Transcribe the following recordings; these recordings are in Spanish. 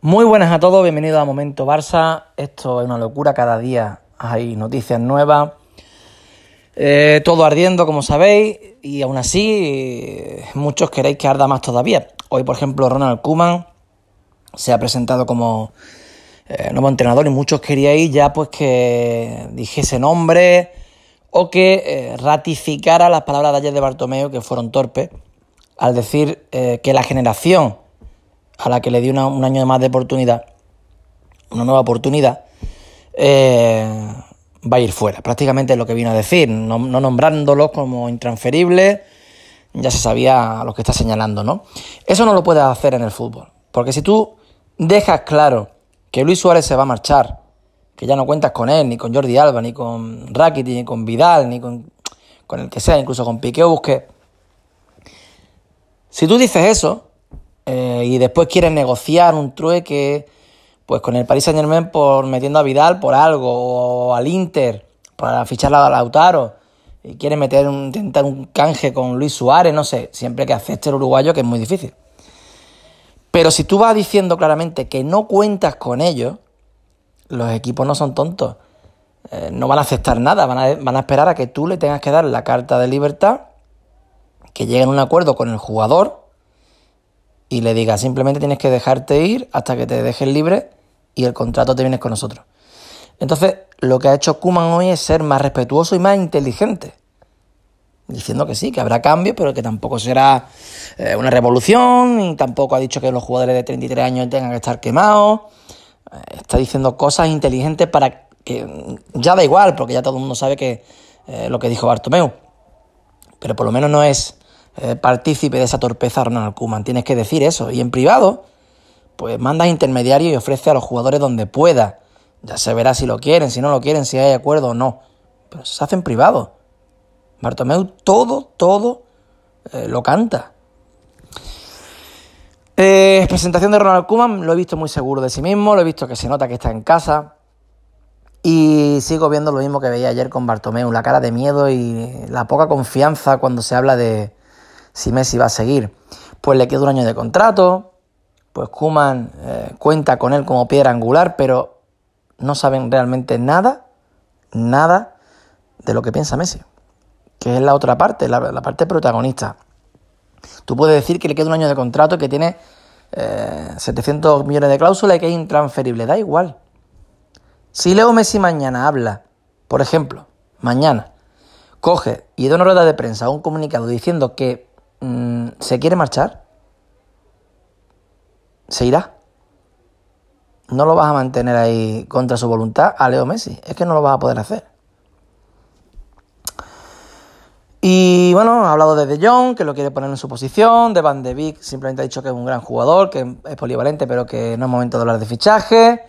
Muy buenas a todos, bienvenidos a Momento Barça. Esto es una locura, cada día hay noticias nuevas. Eh, todo ardiendo, como sabéis, y aún así eh, muchos queréis que arda más todavía. Hoy, por ejemplo, Ronald Kuman se ha presentado como eh, nuevo entrenador y muchos queríais ya pues que dijese nombre o que ratificara las palabras de ayer de Bartomeu que fueron torpes al decir que la generación a la que le dio un año más de oportunidad, una nueva oportunidad, eh, va a ir fuera. Prácticamente es lo que vino a decir, no, nombrándolos como intransferibles, ya se sabía lo que está señalando, ¿no? Eso no lo puedes hacer en el fútbol, porque si tú dejas claro que Luis Suárez se va a marchar, que ya no cuentas con él, ni con Jordi Alba, ni con Rakitic, ni con Vidal, ni con, con el que sea, incluso con Piqué o Busquets. Si tú dices eso, y después quieres negociar un trueque pues con el Paris Saint Germain por metiendo a Vidal por algo o al Inter para fichar a Lautaro y quieres meter un, intentar un canje con Luis Suárez, no sé, siempre que acepte el uruguayo que es muy difícil. Pero si tú vas diciendo claramente que no cuentas con ellos, los equipos no son tontos. Eh, no van a aceptar nada, van a, van a esperar a que tú le tengas que dar la carta de libertad, que lleguen a un acuerdo con el jugador y le diga simplemente tienes que dejarte ir hasta que te dejes libre y el contrato te vienes con nosotros. Entonces, lo que ha hecho Kuman hoy es ser más respetuoso y más inteligente. Diciendo que sí, que habrá cambios, pero que tampoco será eh, una revolución, y tampoco ha dicho que los jugadores de 33 años tengan que estar quemados. Eh, está diciendo cosas inteligentes para que ya da igual, porque ya todo el mundo sabe que eh, lo que dijo Bartomeu. Pero por lo menos no es eh, partícipe de esa torpeza Ronald Koeman. Tienes que decir eso. Y en privado, pues mandas intermediario y ofrece a los jugadores donde pueda. Ya se verá si lo quieren, si no lo quieren, si hay acuerdo o no. Pero se hace en privado. Bartomeu todo, todo eh, lo canta. Eh, presentación de Ronald Koeman, lo he visto muy seguro de sí mismo, lo he visto que se nota que está en casa. Y sigo viendo lo mismo que veía ayer con Bartomeu, la cara de miedo y la poca confianza cuando se habla de, si Messi va a seguir. Pues le queda un año de contrato, pues Kuman eh, cuenta con él como piedra angular, pero no saben realmente nada, nada de lo que piensa Messi, que es la otra parte, la, parte protagonista. Tú puedes decir que le queda un año de contrato, que tiene 700 eh, millones de cláusulas y que es intransferible, da igual. Si Leo Messi mañana habla, por ejemplo, mañana, coge y da una rueda de prensa, un comunicado diciendo que se quiere marchar, se irá. No lo vas a mantener ahí contra su voluntad a Leo Messi. Es que no lo vas a poder hacer. Y bueno, ha hablado de De Jong, que lo quiere poner en su posición. De Van de Beek simplemente ha dicho que es un gran jugador, que es polivalente, pero que no es momento de hablar de fichaje.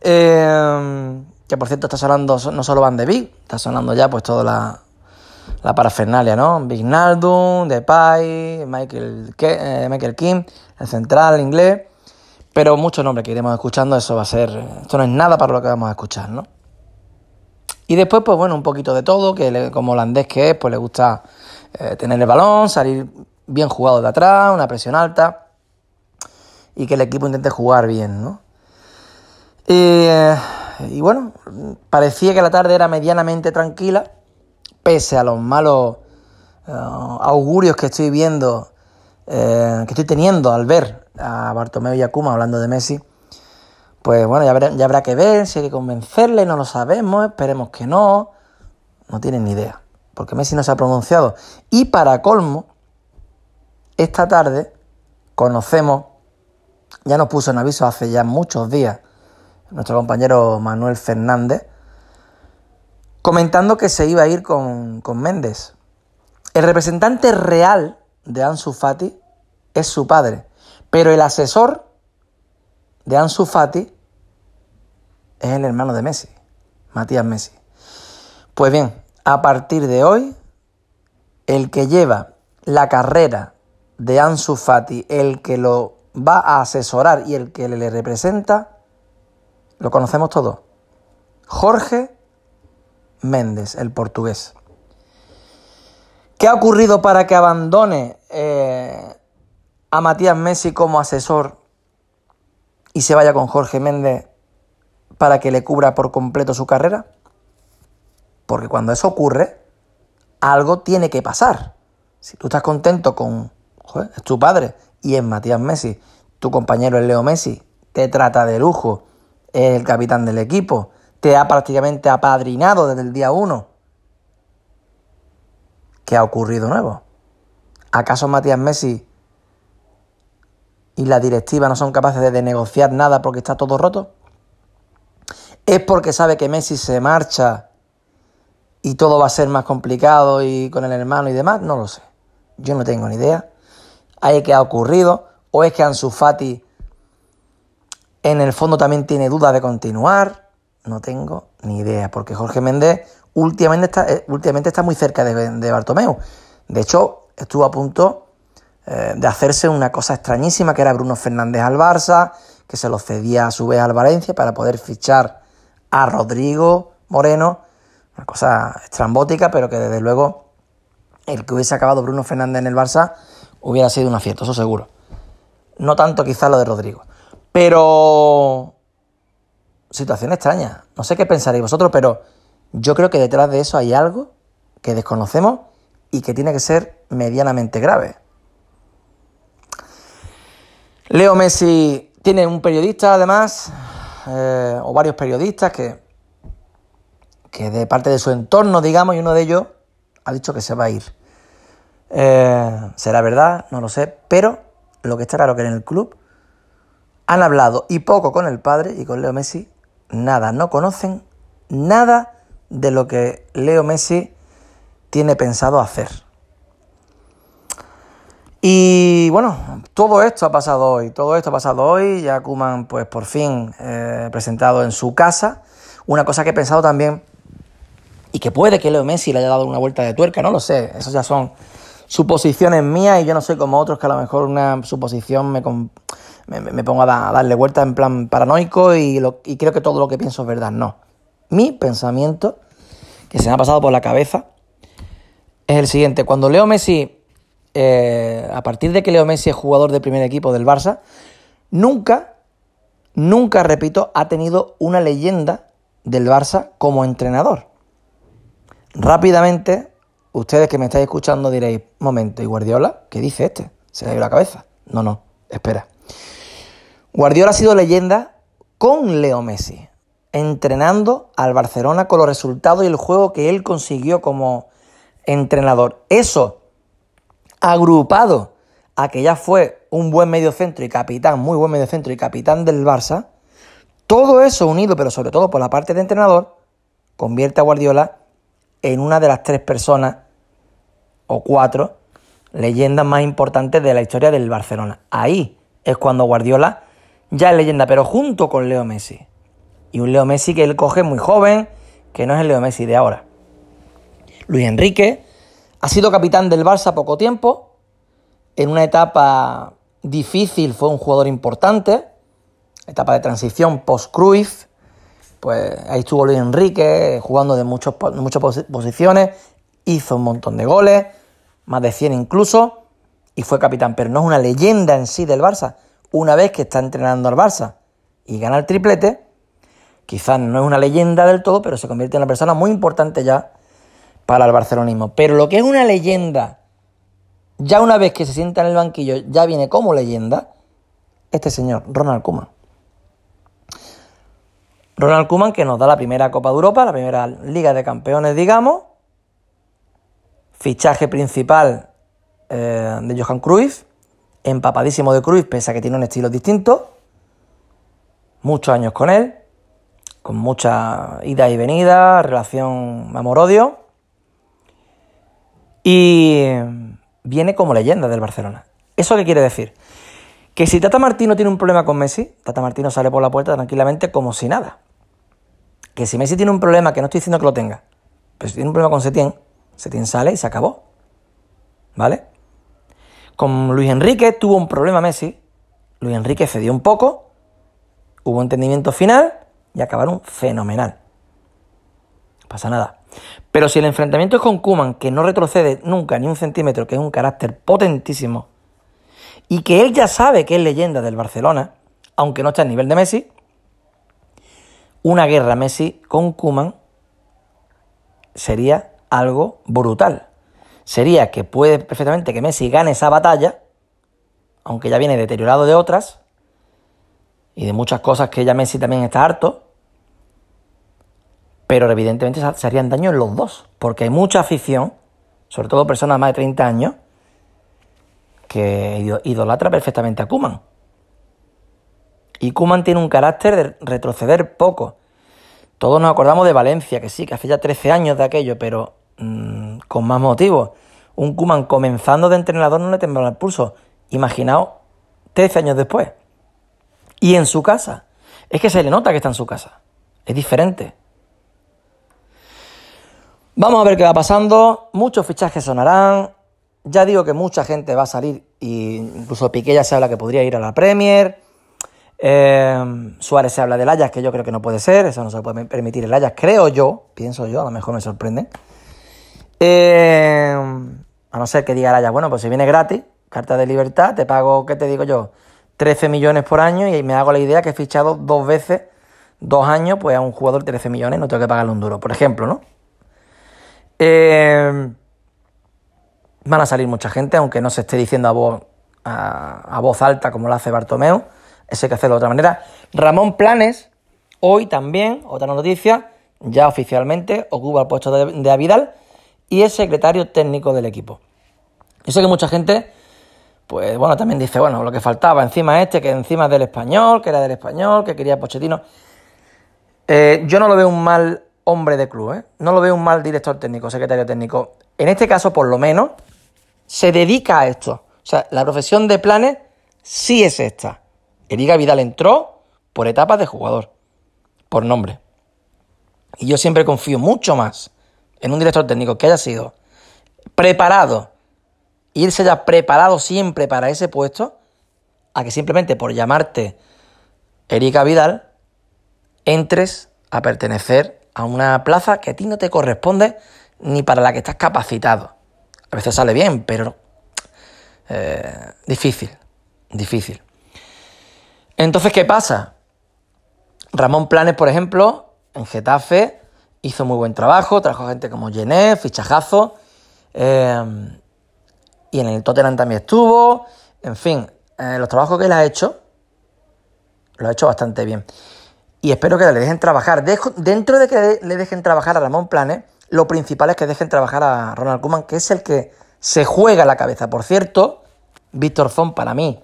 Eh, que por cierto está sonando no solo Van de Beek, está sonando ya pues toda la, la parafernalia, ¿no? Vignaldum, Depay, Michael, eh, Michael King, el central, inglés, pero muchos nombres que iremos escuchando, eso va a ser, esto no es nada para lo que vamos a escuchar, ¿no? Y después, pues bueno, un poquito de todo, que como holandés que es, pues le gusta eh, tener el balón, salir bien jugado de atrás, una presión alta, y que el equipo intente jugar bien, ¿no? y bueno, parecía que la tarde era medianamente tranquila, pese a los malos eh, augurios que estoy viendo, eh, que estoy teniendo al ver a Bartomeu y Akuma hablando de Messi, pues bueno, ya, ya habrá que ver si hay que convencerle, no lo sabemos, esperemos que no, no tienen ni idea, porque Messi no se ha pronunciado. Y para colmo, esta tarde conocemos, ya nos puso en aviso hace ya muchos días, nuestro compañero Manuel Fernández, comentando que se iba a ir con, Méndez. El representante real de Ansu Fati es su padre, pero el asesor de Ansu Fati es el hermano de Messi, Matías Messi. Pues bien, a partir de hoy, el que lleva la carrera de Ansu Fati, el que lo va a asesorar y el que le representa, lo conocemos todos. Jorge Méndez, el portugués. ¿Qué ha ocurrido para que abandone eh, a Matías Messi como asesor y se vaya con Jorge Méndez para que le cubra por completo su carrera? Porque cuando eso ocurre, algo tiene que pasar. Si tú estás contento con joder, es tu padre y es Matías Messi, tu compañero es Leo Messi, te trata de lujo, es el capitán del equipo, te ha prácticamente apadrinado desde el día uno. ¿Qué ha ocurrido nuevo? ¿Acaso Matías Messi y la directiva no son capaces de negociar nada porque está todo roto? ¿Es porque sabe que Messi se marcha y todo va a ser más complicado y con el hermano y demás? No lo sé. Yo no tengo ni idea. ¿Hay que ha ocurrido? ¿O es que Ansu Fati en el fondo también tiene dudas de continuar? No tengo ni idea, porque Jorge Méndez últimamente está, eh, últimamente está muy cerca de, de Bartomeu. De hecho, estuvo a punto eh, de hacerse una cosa extrañísima, que era Bruno Fernández al Barça, que se lo cedía a su vez al Valencia para poder fichar a Rodrigo Moreno. Una cosa estrambótica, pero que desde luego el que hubiese acabado Bruno Fernández en el Barça hubiera sido un acierto, eso seguro. No tanto quizás lo de Rodrigo. Pero... Situación extraña. No sé qué pensaréis vosotros, pero yo creo que detrás de eso hay algo que desconocemos y que tiene que ser medianamente grave. Leo Messi tiene un periodista además, eh, o varios periodistas que, que de parte de su entorno, digamos, y uno de ellos ha dicho que se va a ir. Eh, será verdad, no lo sé, pero lo que está claro que en el club han hablado y poco con el padre y con Leo Messi, nada, no conocen nada de lo que Leo Messi tiene pensado hacer. Y bueno, todo esto ha pasado hoy, todo esto ha pasado hoy, ya Kuman pues por fin eh, presentado en su casa, una cosa que he pensado también y que puede que Leo Messi le haya dado una vuelta de tuerca, no lo sé, eso ya son suposiciones mías y yo no soy como otros que a lo mejor una suposición me, me, ponga a, darle vuelta en plan paranoico y, y creo que todo lo que pienso es verdad. No. Mi pensamiento, que se me ha pasado por la cabeza, es el siguiente. Cuando Leo Messi, eh, a partir de que Leo Messi es jugador de primer equipo del Barça, nunca, nunca, repito, ha tenido una leyenda del Barça como entrenador. Rápidamente Ustedes que me estáis escuchando diréis, momento, ¿y Guardiola? ¿Qué dice este? ¿Se le ha ido la cabeza? No, no, espera. Guardiola ha sido leyenda con Leo Messi, entrenando al Barcelona con los resultados y el juego que él consiguió como entrenador. Eso, agrupado a que ya fue un buen mediocentro y capitán, muy buen mediocentro y capitán del Barça, todo eso unido, pero sobre todo por la parte de entrenador, convierte a Guardiola en una de las tres personas o cuatro leyendas más importantes de la historia del Barcelona. Ahí es cuando Guardiola ya es leyenda, pero junto con Leo Messi. Y un Leo Messi que él coge muy joven, que no es el Leo Messi de ahora. Luis Enrique ha sido capitán del Barça poco tiempo. En una etapa difícil fue un jugador importante. Etapa de transición post-Cruyff. Pues ahí estuvo Luis Enrique jugando de muchas posiciones hizo un montón de goles, más de 100 incluso, y fue capitán, pero no es una leyenda en sí del Barça. Una vez que está entrenando al Barça y gana el triplete, quizás no es una leyenda del todo, pero se convierte en una persona muy importante ya para el barcelonismo. Pero lo que es una leyenda, ya una vez que se sienta en el banquillo, ya viene como leyenda, este señor, Ronald Koeman. Ronald Koeman que nos da la primera Copa de Europa, la primera Liga de Campeones, digamos, Fichaje principal eh, de Johan Cruyff, empapadísimo de Cruyff, pese a que tiene un estilo distinto. Muchos años con él, con mucha ida y venida, relación amor-odio. Y viene como leyenda del Barcelona. ¿Eso qué quiere decir? Que si Tata Martino tiene un problema con Messi, Tata Martino sale por la puerta tranquilamente como si nada. Que si Messi tiene un problema, que no estoy diciendo que lo tenga, pero si tiene un problema con Setién, Setién sale y se acabó. ¿Vale? Con Luis Enrique tuvo un problema Messi. Luis Enrique cedió un poco, hubo entendimiento final y acabaron fenomenal. No pasa nada. Pero si el enfrentamiento es con Kuman, que no retrocede nunca ni un centímetro, que es un carácter potentísimo, y que él ya sabe que es leyenda del Barcelona, aunque no esté al nivel de Messi, una guerra Messi con Kuman sería algo brutal. Sería que puede perfectamente que Messi gane esa batalla, aunque ya viene deteriorado de otras, y de muchas cosas que ya Messi también está harto, pero evidentemente se harían daño en los dos, porque hay mucha afición, sobre todo personas más de 30 años, que idolatra perfectamente a Kuman. Y Kuman tiene un carácter de retroceder poco. Todos nos acordamos de Valencia, que sí, que hace ya 13 años de aquello, pero mm, con más motivo. Un Kuman comenzando de entrenador no le temblaba el pulso. Imaginaos 13 años después. Y en su casa. Es que se le nota que está en su casa. Es diferente. Vamos a ver qué va pasando. Muchos fichajes sonarán. Ya digo que mucha gente va a salir. Y incluso Piqué ya se habla que podría ir a la Premier. Eh, Suárez se habla del Ajax, que yo creo que no puede ser. Eso no se puede permitir el Ajax, creo yo. Pienso yo, a lo mejor me sorprende. Eh, a no ser que diga Ajax, bueno, pues si viene gratis, carta de libertad, te pago, ¿qué te digo yo? 13 millones por año y me hago la idea que he fichado dos veces, dos años, pues a un jugador 13 millones, no tengo que pagarle un duro, por ejemplo, ¿no? Eh, van a salir mucha gente, aunque no se esté diciendo a voz, a, voz alta como lo hace Bartomeu. Eso hay que hacerlo de otra manera. Ramón Planes, hoy también, otra noticia, ya oficialmente ocupa el puesto de, de Avidal y es secretario técnico del equipo. Yo sé que mucha gente, pues bueno, también dice, bueno, lo que faltaba encima este, que encima del español, que era del español, que quería Pochettino. Eh, yo no lo veo un mal hombre de club, ¿eh? No lo veo un mal director técnico, secretario técnico. En este caso, por lo menos, se dedica a esto. O sea, la profesión de planes sí es esta. Eriga Vidal entró por etapas de jugador, por nombre. Y yo siempre confío mucho más en un director técnico que haya sido preparado, irse ya preparado siempre para ese puesto, a que simplemente por llamarte Erika Vidal entres a pertenecer a una plaza que a ti no te corresponde ni para la que estás capacitado. A veces sale bien, pero eh, difícil, difícil. Entonces, ¿qué pasa? Ramón Planes, por ejemplo, en Getafe hizo muy buen trabajo, trajo gente como Gené, fichajazo, eh, y en el Tottenham también estuvo, en fin, eh, los trabajos que él ha hecho, lo ha hecho bastante bien y espero que le dejen trabajar. dentro de que le dejen trabajar a Ramón Planes, lo principal es que dejen trabajar a Ronald Koeman, que es el que se juega la cabeza. Por cierto, Víctor Fon, para mí,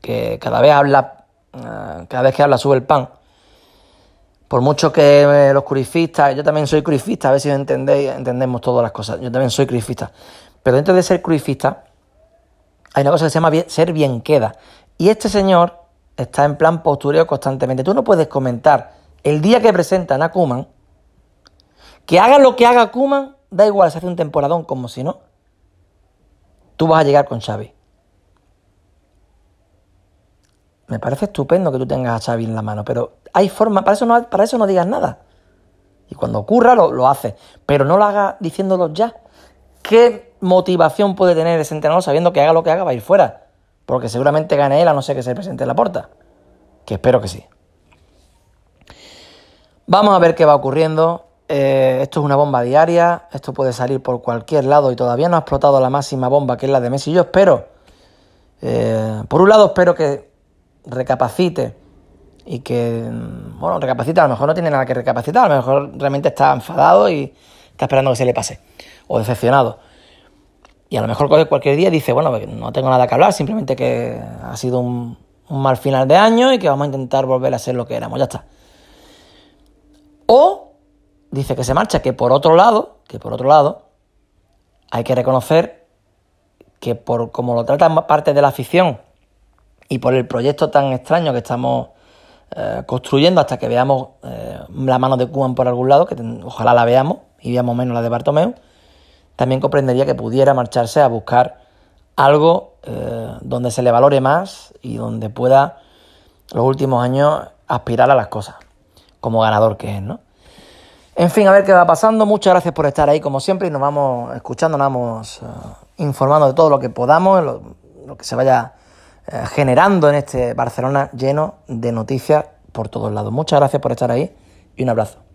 que cada vez habla, eh, cada vez que habla sube el pan. Por mucho que eh, los curifistas, yo también soy curifista, a ver si entendéis, entendemos todas las cosas. Yo también soy curifista. Pero dentro de ser curifista, hay una cosa que se llama ser bien queda. Y este señor está en plan postureo constantemente. Tú no puedes comentar el día que presentan a Kuman, que haga lo que haga Kuman, da igual, se hace un temporadón como si no. Tú vas a llegar con Xavi. Me parece estupendo que tú tengas a Xavi en la mano, pero hay forma, para eso no, para eso no digas nada. Y cuando ocurra lo, lo haces, pero no lo hagas diciéndolo ya. ¿Qué motivación puede tener ese entrenador sabiendo que haga lo que haga va a ir fuera? Porque seguramente gane él a no ser que se presente en la puerta. Que espero que sí. Vamos a ver qué va ocurriendo. Eh, esto es una bomba diaria. Esto puede salir por cualquier lado y todavía no ha explotado la máxima bomba que es la de Messi. Yo espero. Eh, por un lado espero que recapacite y que, bueno, recapacita, a lo mejor no tiene nada que recapacitar, a lo mejor realmente está enfadado y está esperando que se le pase, o decepcionado. Y a lo mejor cualquier día dice, bueno, pues no tengo nada que hablar, simplemente que ha sido un, mal final de año y que vamos a intentar volver a ser lo que éramos, ya está. O dice que se marcha, que por otro lado, que por otro lado, hay que reconocer que por como lo trata parte de la afición y por el proyecto tan extraño que estamos eh, construyendo hasta que veamos eh, la mano de Cuban por algún lado, que ojalá la veamos y veamos menos la de Bartomeu, también comprendería que pudiera marcharse a buscar algo eh, donde se le valore más y donde pueda los últimos años aspirar a las cosas, como ganador que es, ¿no? En fin, a ver qué va pasando. Muchas gracias por estar ahí, como siempre, y nos vamos escuchando, nos vamos informando de todo lo que podamos, lo, que se vaya eh, generando en este Barcelona lleno de noticias por todos lados. Muchas gracias por estar ahí y un abrazo.